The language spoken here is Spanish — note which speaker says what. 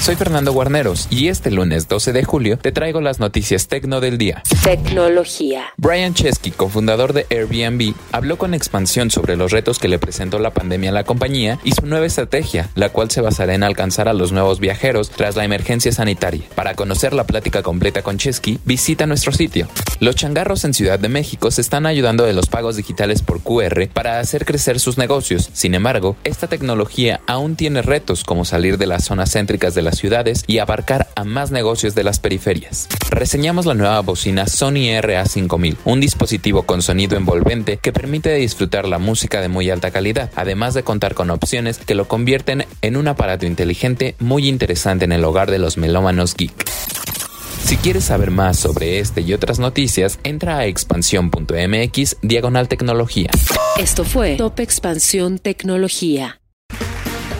Speaker 1: Soy Fernando Guarneros y este lunes 12 de julio te traigo las noticias tecno del día.
Speaker 2: Tecnología.
Speaker 1: Brian Chesky, cofundador de Airbnb, habló con expansión sobre los retos que le presentó la pandemia a la compañía y su nueva estrategia, la cual se basará en alcanzar a los nuevos viajeros tras la emergencia sanitaria. Para conocer la plática completa con Chesky, visita nuestro sitio. Los changarros en Ciudad de México se están ayudando de los pagos digitales por QR para hacer crecer sus negocios. Sin embargo, esta tecnología aún tiene retos como salir de las zonas céntricas de las ciudades y abarcar a más negocios de las periferias. Reseñamos la nueva bocina Sony RA5000, un dispositivo con sonido envolvente que permite disfrutar la música de muy alta calidad, además de contar con opciones que lo convierten en un aparato inteligente muy interesante en el hogar de los melómanos geek. Si quieres saber más sobre este y otras noticias, entra a expansión.mx diagonal tecnología.
Speaker 2: Esto fue Top Expansión Tecnología.